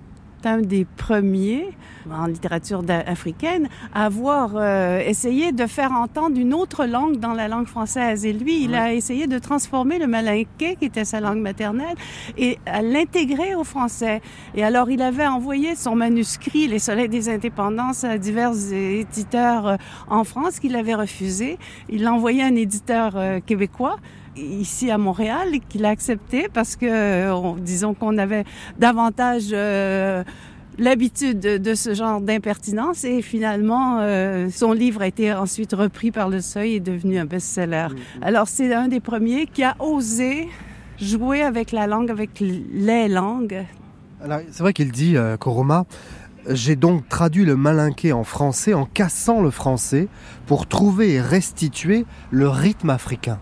Speaker 14: un des premiers en littérature africaine à avoir euh, essayé de faire entendre une autre langue dans la langue française. Et lui, il a essayé de transformer le malinqué, qui était sa langue maternelle, et à l'intégrer au français. Et alors, il avait envoyé son manuscrit, Les Soleils des Indépendances, à divers éditeurs euh, en France qu'il avait refusé. Il l'a envoyé à un éditeur euh, québécois ici à Montréal et qu'il a accepté parce que, on- disons qu'on avait davantage euh, l'habitude de, de ce genre d'impertinence et finalement euh, son livre a été ensuite repris par le Seuil et devenu un best-seller. Alors c'est un des premiers qui a osé jouer avec la langue, avec les langues.
Speaker 4: Alors, C'est vrai qu'il dit, euh, Kourouma, j'ai donc traduit le malinqué en français en cassant le français pour trouver et restituer le rythme africain.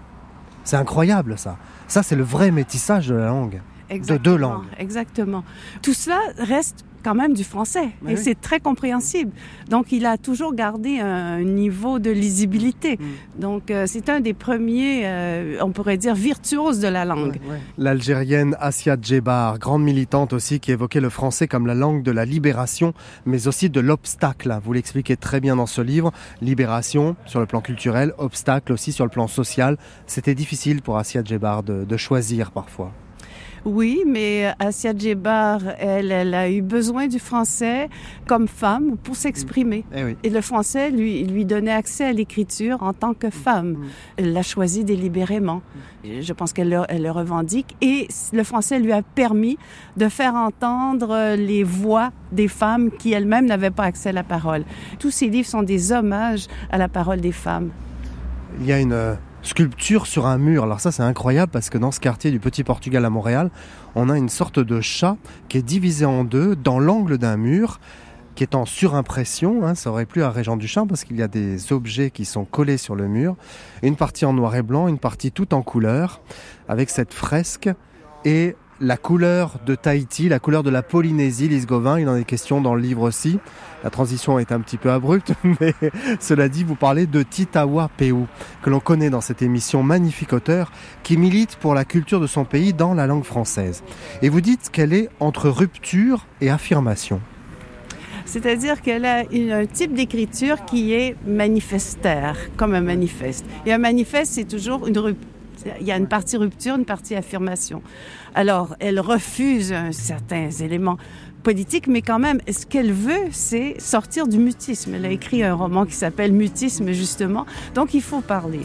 Speaker 4: C'est incroyable ça. Ça, c'est le vrai métissage de la langue. De deux langues.
Speaker 14: Exactement. Tout cela reste quand même du français
Speaker 4: Mais
Speaker 14: et
Speaker 4: oui.
Speaker 14: c'est très compréhensible. Donc il a toujours gardé un niveau de lisibilité.
Speaker 4: Mm.
Speaker 14: Donc euh, c'est un des premiers, euh, on pourrait dire, virtuoses de la langue.
Speaker 4: L'Algérienne Assia Djebar, grande militante aussi, qui évoquait le français comme la langue de la libération, mais aussi de l'obstacle. Vous l'expliquez très bien dans ce livre. Libération sur le plan culturel, obstacle aussi sur le plan social. C'était difficile pour Assia Djebar de, de choisir parfois.
Speaker 14: Oui, mais Assia Djebar, elle, elle a eu besoin du français comme femme pour s'exprimer.
Speaker 4: Eh oui.
Speaker 14: Et le français lui, lui donnait accès à l'écriture en tant que femme. Elle l'a choisi délibérément. Et Je pense qu'elle le, le revendique. Et le français lui a permis de faire entendre les voix des femmes qui elles-mêmes n'avaient pas accès à la parole. Tous ces livres sont des hommages à la parole des femmes.
Speaker 4: Il y a une euh, sculpture sur un mur. Alors ça c'est incroyable parce que dans ce quartier du Petit Portugal à Montréal, on a une sorte de chat qui est divisé en deux dans l'angle d'un mur qui est en surimpression, hein, ça aurait plu à Régent Duchamp parce qu'il y a des objets qui sont collés sur le mur, une partie en noir et blanc, une partie toute en couleur, avec cette fresque. Et la couleur de Tahiti, la couleur de la Polynésie, Lise Gauvin, il en est question dans le livre aussi. La transition est un petit peu abrupte, mais cela dit, vous parlez de Titawa Peu, que l'on connaît dans cette émission, magnifique auteur, qui milite pour la culture de son pays dans la langue française. Et vous dites qu'elle est entre rupture et affirmation.
Speaker 14: C'est-à-dire qu'elle a un type d'écriture qui est manifestaire, comme un manifeste. Et un manifeste, c'est toujours une rupture. Il y a une partie rupture, une partie affirmation. Alors, elle refuse certains éléments politiques, mais quand même, ce qu'elle veut, c'est sortir du mutisme. Elle a écrit un roman qui s'appelle Mutisme, justement. Donc, il faut parler.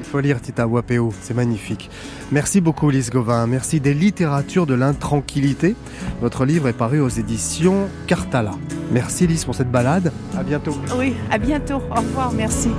Speaker 4: Il faut lire Tita Wapeo, c'est magnifique. Merci beaucoup Lise Gauvin, merci des littératures de l'intranquillité. Votre livre est paru aux éditions Cartala. Merci Lise pour cette balade, à bientôt.
Speaker 14: Oui, à bientôt. Au revoir, merci.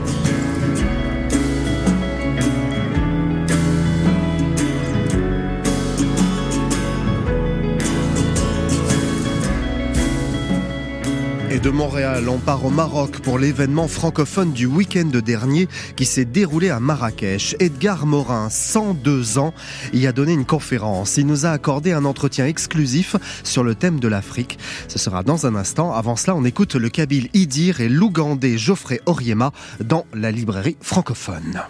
Speaker 4: De Montréal, on part au Maroc pour l'événement francophone du week-end dernier qui s'est déroulé à Marrakech. Edgar Morin, 102 ans, y a donné une conférence. Il nous a accordé un entretien exclusif sur le thème de l'Afrique. Ce sera dans un instant. Avant cela, on écoute le Kabyle Idir et l'Ougandais Geoffrey Oriema dans la librairie francophone.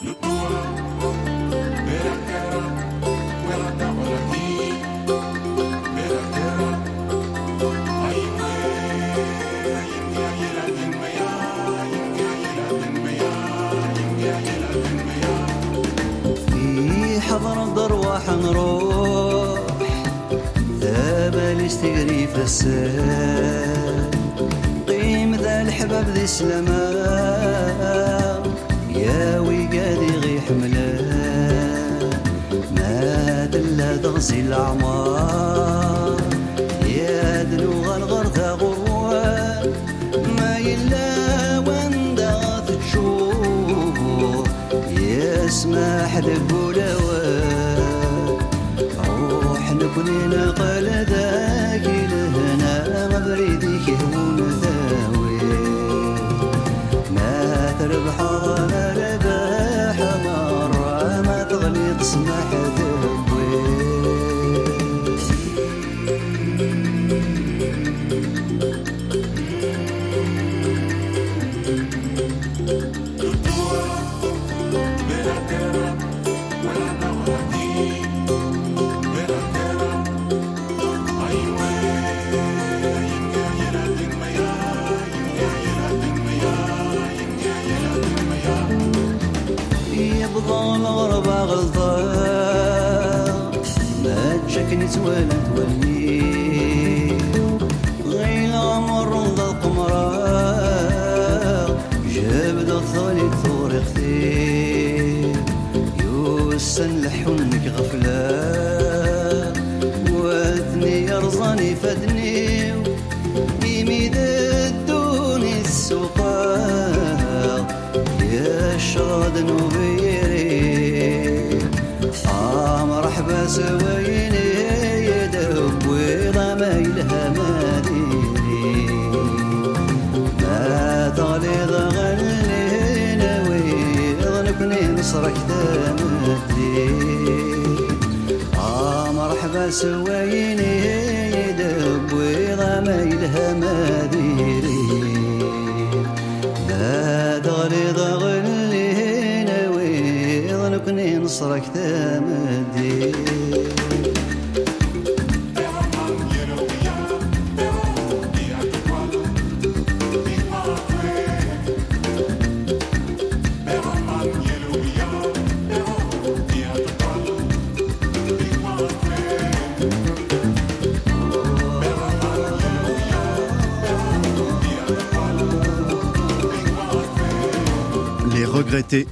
Speaker 15: Look la. العز ولا تولي غير القمرة جاب ضل ثور أختي يوسن لحنك غفلة واثني يرزاني فدني إيمي نوبيري مرحبا زوايا سوين يدب وغمى الهم ذيري هذا غلي ضغن لهنا ويظنكني نصرك
Speaker 4: ثمن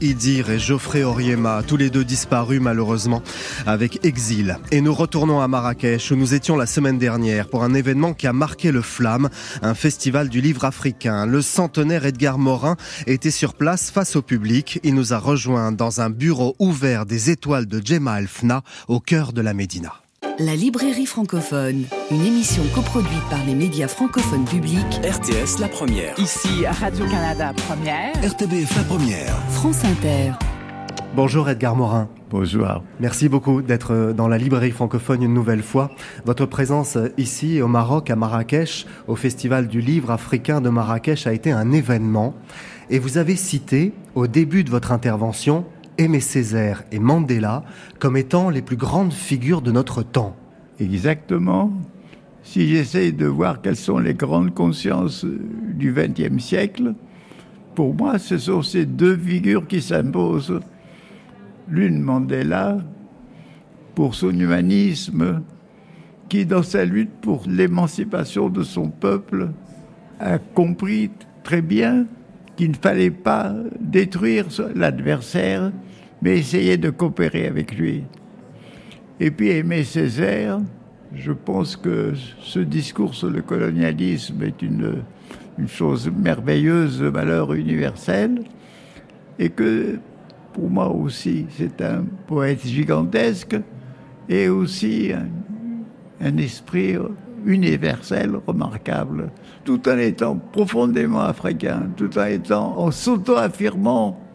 Speaker 4: Idir et Geoffrey Oriema, tous les deux disparus malheureusement avec exil. Et nous retournons à Marrakech où nous étions la semaine dernière pour un événement qui a marqué le flamme, un festival du livre africain. Le centenaire Edgar Morin était sur place face au public. Il nous a rejoint dans un bureau ouvert des étoiles de Gemma Elfna au cœur de la Médina.
Speaker 1: La librairie francophone, une émission coproduite par les médias francophones publics.
Speaker 2: RTS La Première.
Speaker 16: Ici, à Radio-Canada Première.
Speaker 2: RTBF La Première.
Speaker 1: France Inter.
Speaker 4: Bonjour Edgar Morin.
Speaker 17: Bonjour.
Speaker 4: Merci beaucoup d'être dans la librairie francophone une nouvelle fois. Votre présence ici au Maroc, à Marrakech, au Festival du livre africain de Marrakech a été un événement. Et vous avez cité, au début de votre intervention, Aimé Césaire et Mandela comme étant les plus grandes figures de notre temps.
Speaker 17: Exactement. Si j'essaye de voir quelles sont les grandes consciences du XXe siècle, pour moi, ce sont ces deux figures qui s'imposent. L'une Mandela, pour son humanisme, qui, dans sa lutte pour l'émancipation de son peuple, a compris très bien qu'il ne fallait pas détruire l'adversaire, mais essayer de coopérer avec lui. Et puis Aimé Césaire, je pense que ce discours sur le colonialisme est une, chose merveilleuse de valeur universelle, et que pour moi aussi c'est un poète gigantesque, et aussi un, un esprit universel remarquable, tout en étant profondément africain, tout en étant en s'auto-affirmant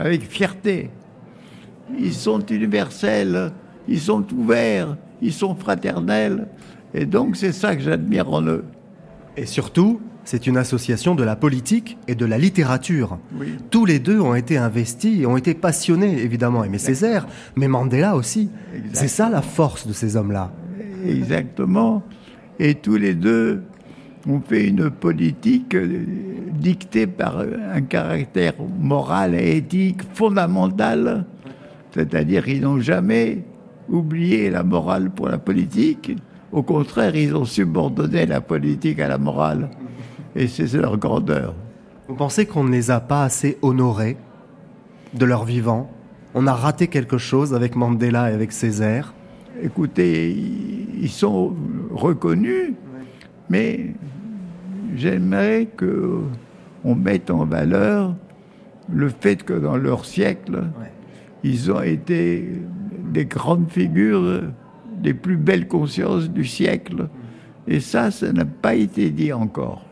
Speaker 17: avec fierté. Ils sont universels, ils sont ouverts, ils sont fraternels, et donc c'est ça que j'admire en eux.
Speaker 4: Et surtout, c'est une association de la politique et de la littérature.
Speaker 17: Oui.
Speaker 4: Tous les deux ont été investis ont été passionnés, évidemment. Aimé Césaire, mais Mandela aussi. C'est ça la force de ces hommes-là.
Speaker 17: Exactement. Et tous les deux ont fait une politique euh, dictée par un caractère moral et éthique fondamental. C'est-à-dire qu'ils n'ont jamais oublié la morale pour la politique. Au contraire, ils ont subordonné la politique à la morale. Et c'est leur grandeur.
Speaker 4: Vous pensez qu'on ne les a pas assez honorés de leur vivant? On a raté quelque chose avec Mandela et avec Césaire?
Speaker 17: Écoutez, ils sont reconnus, mais j'aimerais que on mette en valeur le fait que dans leur siècle, ils ont été des grandes figures, des plus belles consciences du siècle. Et ça, ça n'a pas été dit encore.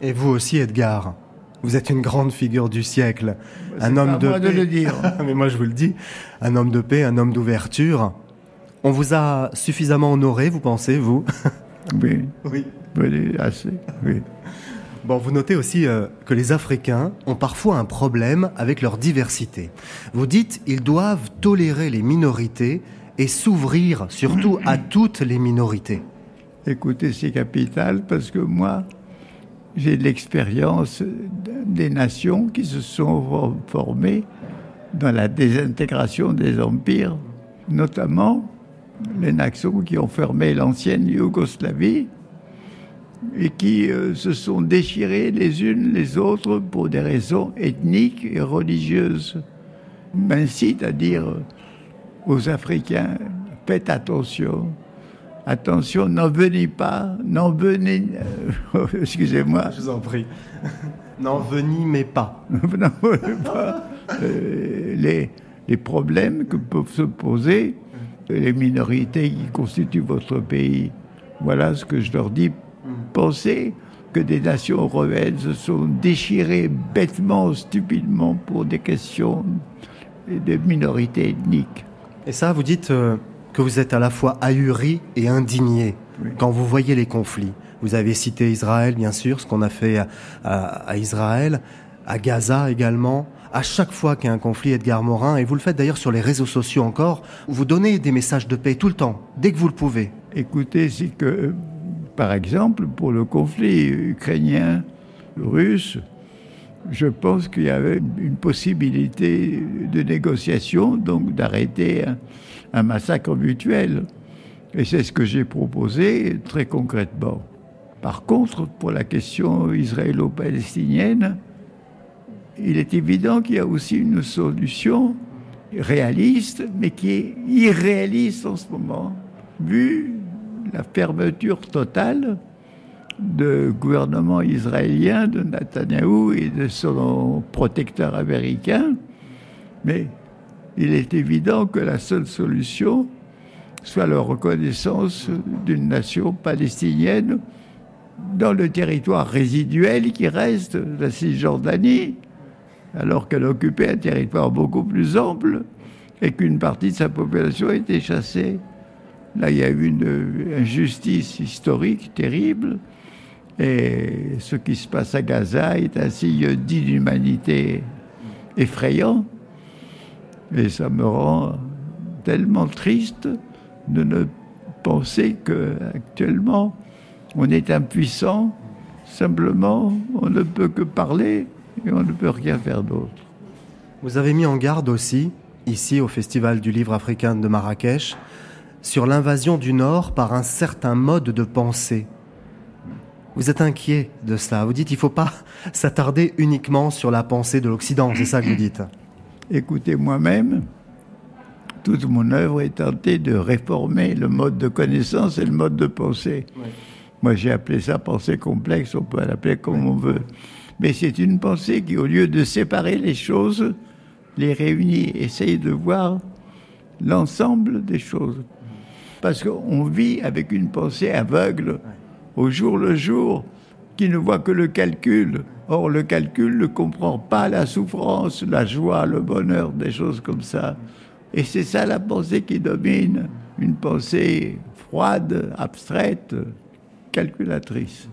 Speaker 4: Et vous aussi, Edgar vous êtes une grande figure du siècle, un
Speaker 17: pas
Speaker 4: homme
Speaker 17: à
Speaker 4: de
Speaker 17: moi de
Speaker 4: paix.
Speaker 17: le dire.
Speaker 4: Mais moi, je vous le dis, un homme de paix, un homme d'ouverture. On vous a suffisamment honoré, vous pensez, vous?
Speaker 17: Oui.
Speaker 4: Oui.
Speaker 17: Oui, assez. Oui.
Speaker 4: Bon, vous notez aussi euh, que les Africains ont parfois un problème avec leur diversité. Vous dites ils doivent tolérer les minorités et s'ouvrir surtout à toutes les minorités.
Speaker 17: Écoutez, c'est capital parce que moi, j'ai de l'expérience des nations qui se sont formées dans la désintégration des empires, notamment les nations qui ont fermé l'ancienne Yougoslavie et qui euh, se sont déchirées les unes les autres pour des raisons ethniques et religieuses. M'incite à dire aux Africains, faites attention, attention, n'en venez pas, n'en venez, euh, excusez-moi.
Speaker 4: Je vous en prie. N'envenimez pas.
Speaker 17: N'en venez pas. Euh, les, les problèmes que peuvent se poser les minorités qui constituent votre pays. Voilà ce que je leur dis. Pensez que des nations européennes se sont déchirées bêtement, stupidement pour des questions de minorités ethniques.
Speaker 4: Et ça, vous dites euh, que vous êtes à la fois ahuri et indigné quand vous voyez les conflits. Vous avez cité Israël, bien sûr, ce qu'on a fait à, à- à Israël, à Gaza également. À chaque fois qu'il y a un conflit, Edgar Morin, et vous le faites d'ailleurs sur les réseaux sociaux encore, vous donnez des messages de paix tout le temps, dès que vous le pouvez.
Speaker 17: Écoutez, c'est que, par exemple, pour le conflit ukrainien-russe, je pense qu'il y avait une possibilité de négociation, donc d'arrêter un, massacre mutuel. Et c'est ce que j'ai proposé très concrètement. Par contre, pour la question israélo-palestinienne, il est évident qu'il y a aussi une solution réaliste, mais qui est irréaliste en ce moment, vu la fermeture totale du gouvernement israélien, de Netanyahou et de son protecteur américain. Mais il est évident que la seule solution soit la reconnaissance d'une nation palestinienne dans le territoire résiduel qui reste la Cisjordanie, alors qu'elle occupait un territoire beaucoup plus ample et qu'une partie de sa population été chassée. Là, il y a eu une injustice historique terrible. Et ce qui se passe à Gaza est un signe d'inhumanité effrayant. Et ça me rend tellement triste de ne penser que actuellement on est impuissant, simplement on ne peut que parler et on ne peut rien faire d'autre.
Speaker 4: Vous avez mis en garde aussi, ici au Festival du livre africain de Marrakech, sur l'invasion du Nord par un certain mode de pensée. Vous êtes inquiet de cela. Vous dites qu'il ne faut pas s'attarder uniquement sur la pensée de l'Occident. C'est ça que vous dites.
Speaker 17: Écoutez, moi-même, toute mon œuvre est tentée de réformer le mode de connaissance et le mode de pensée. Moi, j'ai appelé ça pensée complexe, on peut l'appeler comme on veut. Mais c'est une pensée qui, au lieu de séparer les choses, les réunit, essaye de voir l'ensemble des choses. Parce qu'on vit avec une pensée aveugle, au jour le jour, qui ne voit que le calcul. Or, le calcul ne comprend pas la souffrance, la joie, le bonheur, des choses comme ça. Et c'est ça la pensée qui domine, une pensée froide, abstraite, calculatrice.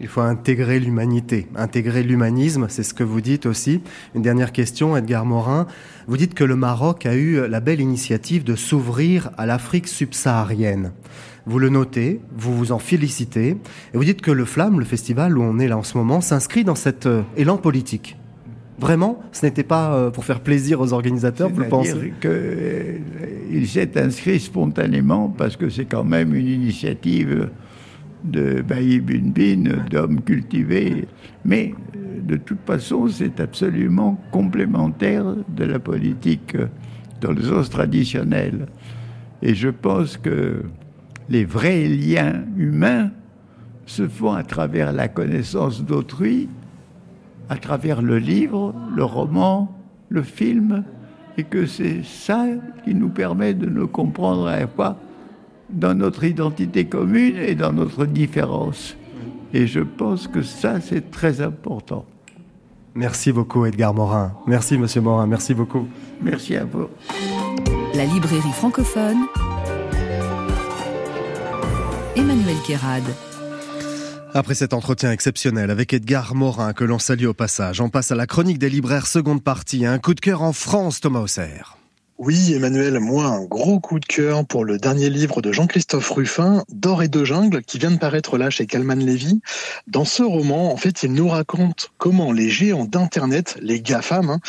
Speaker 4: Il faut intégrer l'humanité, intégrer l'humanisme, c'est ce que vous dites aussi. Une dernière question, Edgar Morin. Vous dites que le Maroc a eu la belle initiative de s'ouvrir à l'Afrique subsaharienne. Vous le notez, vous vous en félicitez, et vous dites que le Flamme, le festival où on est là en ce moment, s'inscrit dans cet euh, élan politique. Vraiment, ce n'était pas euh, pour faire plaisir aux organisateurs, vous le pensez?
Speaker 17: C'est-à-dire qu'il s'est inscrit spontanément parce que c'est quand même une initiative de Baïb Bin, d'hommes cultivés. Mais euh, de toute façon, c'est absolument complémentaire de la politique euh, dans le sens traditionnel. Et je pense que les vrais liens humains se font à travers la connaissance d'autrui, à travers le livre, le roman, le film, et que c'est ça qui nous permet de nous comprendre à la dans notre identité commune et dans notre différence. Et je pense que ça, c'est très important.
Speaker 4: Merci beaucoup, Edgar Morin. Merci, Monsieur Morin. Merci beaucoup.
Speaker 17: Merci à vous.
Speaker 1: La librairie francophone. Emmanuel Kérad.
Speaker 4: Après cet entretien exceptionnel avec Edgar Morin, que l'on salue au passage, on passe à la chronique des libraires seconde partie. Un coup de cœur en France, Thomas Auxerre.
Speaker 11: Oui, Emmanuel, moi, un gros coup de cœur pour le dernier livre de Jean-Christophe Ruffin, D'or et de jungle, qui vient de paraître là chez Calman Levy. Dans ce roman, en fait, il nous raconte comment les géants d'Internet, les GAFAM, hein,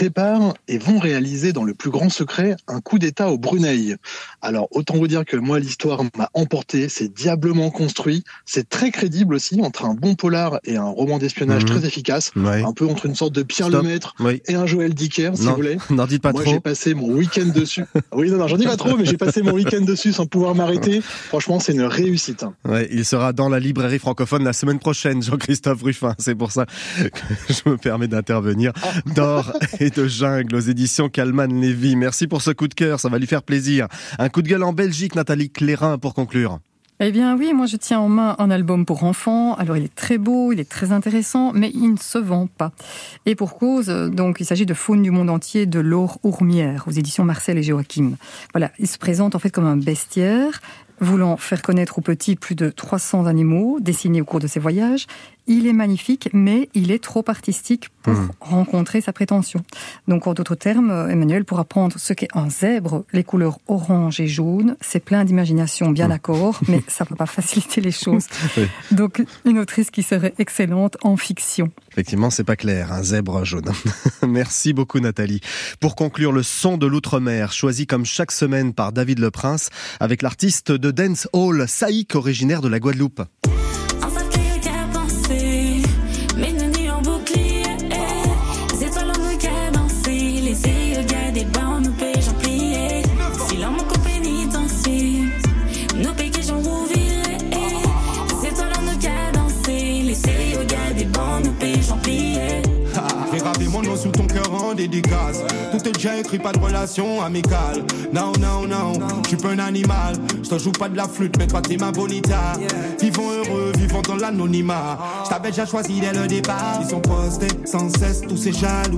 Speaker 11: préparent et vont réaliser dans le plus grand secret un coup d'État au Brunei. Alors autant vous dire que moi l'histoire m'a emporté, c'est diablement construit, c'est très crédible aussi entre un bon polar et un roman d'espionnage
Speaker 4: Mhm.
Speaker 11: très efficace,
Speaker 4: Ouais.
Speaker 11: un peu entre une sorte de Pierre
Speaker 4: Stop.
Speaker 11: Lemaître
Speaker 4: Oui.
Speaker 11: et un Joël Dicker si
Speaker 4: Non,
Speaker 11: vous voulez.
Speaker 4: n'en dites pas
Speaker 11: Moi
Speaker 4: trop.
Speaker 11: j'ai passé mon week-end dessus. oui non non j'en dis pas trop mais j'ai passé mon week-end dessus sans pouvoir m'arrêter. Franchement c'est une réussite. hein.
Speaker 4: Ouais, il sera dans la librairie francophone la semaine prochaine, Jean-Christophe Ruffin. C'est pour ça que je me permets d'intervenir. D'or et de jungle aux éditions Calman Lévy. Merci pour ce coup de cœur, ça va lui faire plaisir. Un coup de gueule en Belgique, Nathalie Clérin, pour conclure.
Speaker 12: Eh bien oui, moi je tiens en main un album pour enfants. Alors il est très beau, il est très intéressant, mais il ne se vend pas. Et pour cause, donc il s'agit de Faune du monde entier de Laure Ourmière aux éditions Marcel et Joachim. Voilà, il se présente en fait comme un bestiaire voulant faire connaître aux petits plus de 300 animaux dessinés au cours de ses voyages. Il est magnifique, mais il est trop artistique pour
Speaker 4: Hmm.
Speaker 12: rencontrer sa prétention. Donc, en d'autres termes, Emmanuel, pour apprendre ce qu'est un zèbre, les couleurs orange et jaune, c'est plein d'imagination, bien d'accord, mais ça ne va pas faciliter les choses.
Speaker 4: Oui.
Speaker 12: Donc, une autrice qui serait excellente en fiction.
Speaker 4: Effectivement, c'est pas clair, un zèbre jaune. Merci beaucoup Nathalie. Pour conclure, le son de l'outre-mer, choisi comme chaque semaine par David Le Prince, avec l'artiste de dance hall Saïk, originaire de la Guadeloupe.
Speaker 3: Cœur en dédicace. Tout est déjà écrit, pas de relation amicale. Non, non, non, je suis pas un animal. Je te joue pas de la flûte, mais toi t'es ma bonita. Vivons heureux, vivons dans l'anonymat. Je t'avais déjà choisi dès le départ. Ils sont postés sans cesse, tous ces jaloux.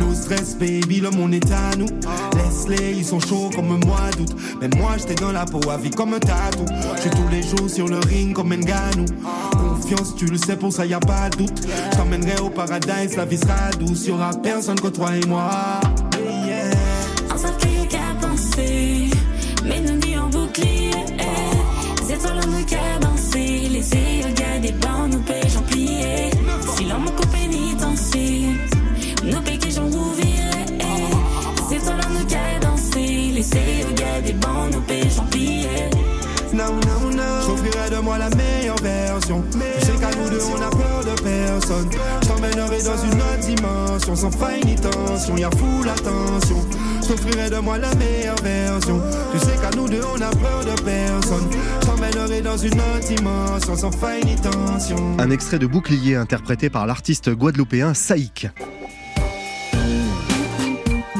Speaker 3: Nos stress, baby, le monde est à nous. Laisse-les, ils sont chauds comme un mois d'août. Mais moi, j'étais dans la peau à vie comme un tatou. Je suis tous les jours sur le ring comme un ganou. Confiance, tu le sais, pour ça y a pas de doute. T'emmènerai au paradise, la vie sera douce. Y'aura personne que toi et moi. Dimension, sans faille ni tension. Y'a full attention. J'offrirai de moi la meilleure version. Tu sais qu'à nous deux, on a peur de personne. Je t'emmènerai dans une autre dimension, sans faille ni tension.
Speaker 4: Un extrait de Bouclier interprété par l'artiste guadeloupéen Saïk.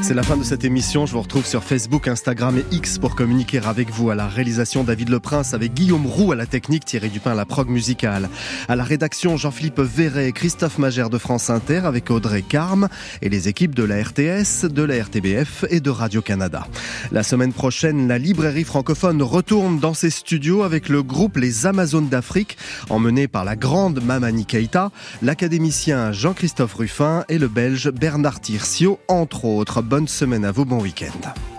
Speaker 4: C'est la fin de cette émission. Je vous retrouve sur Facebook, Instagram et X pour communiquer avec vous à la réalisation David Le Prince avec Guillaume Roux à la technique, Thierry Dupin à la prog musicale. À la rédaction, Jean-Philippe Verret et Christophe Magère de France Inter avec Audrey Carme et les équipes de la RTS, de la RTBF et de Radio-Canada. La semaine prochaine, la librairie francophone retourne dans ses studios avec le groupe Les Amazones d'Afrique, emmené par la grande Mamani Keita, l'académicien Jean-Christophe Ruffin et le belge Bernard Tircio, entre autres. Bonne semaine à vous, bon week-end.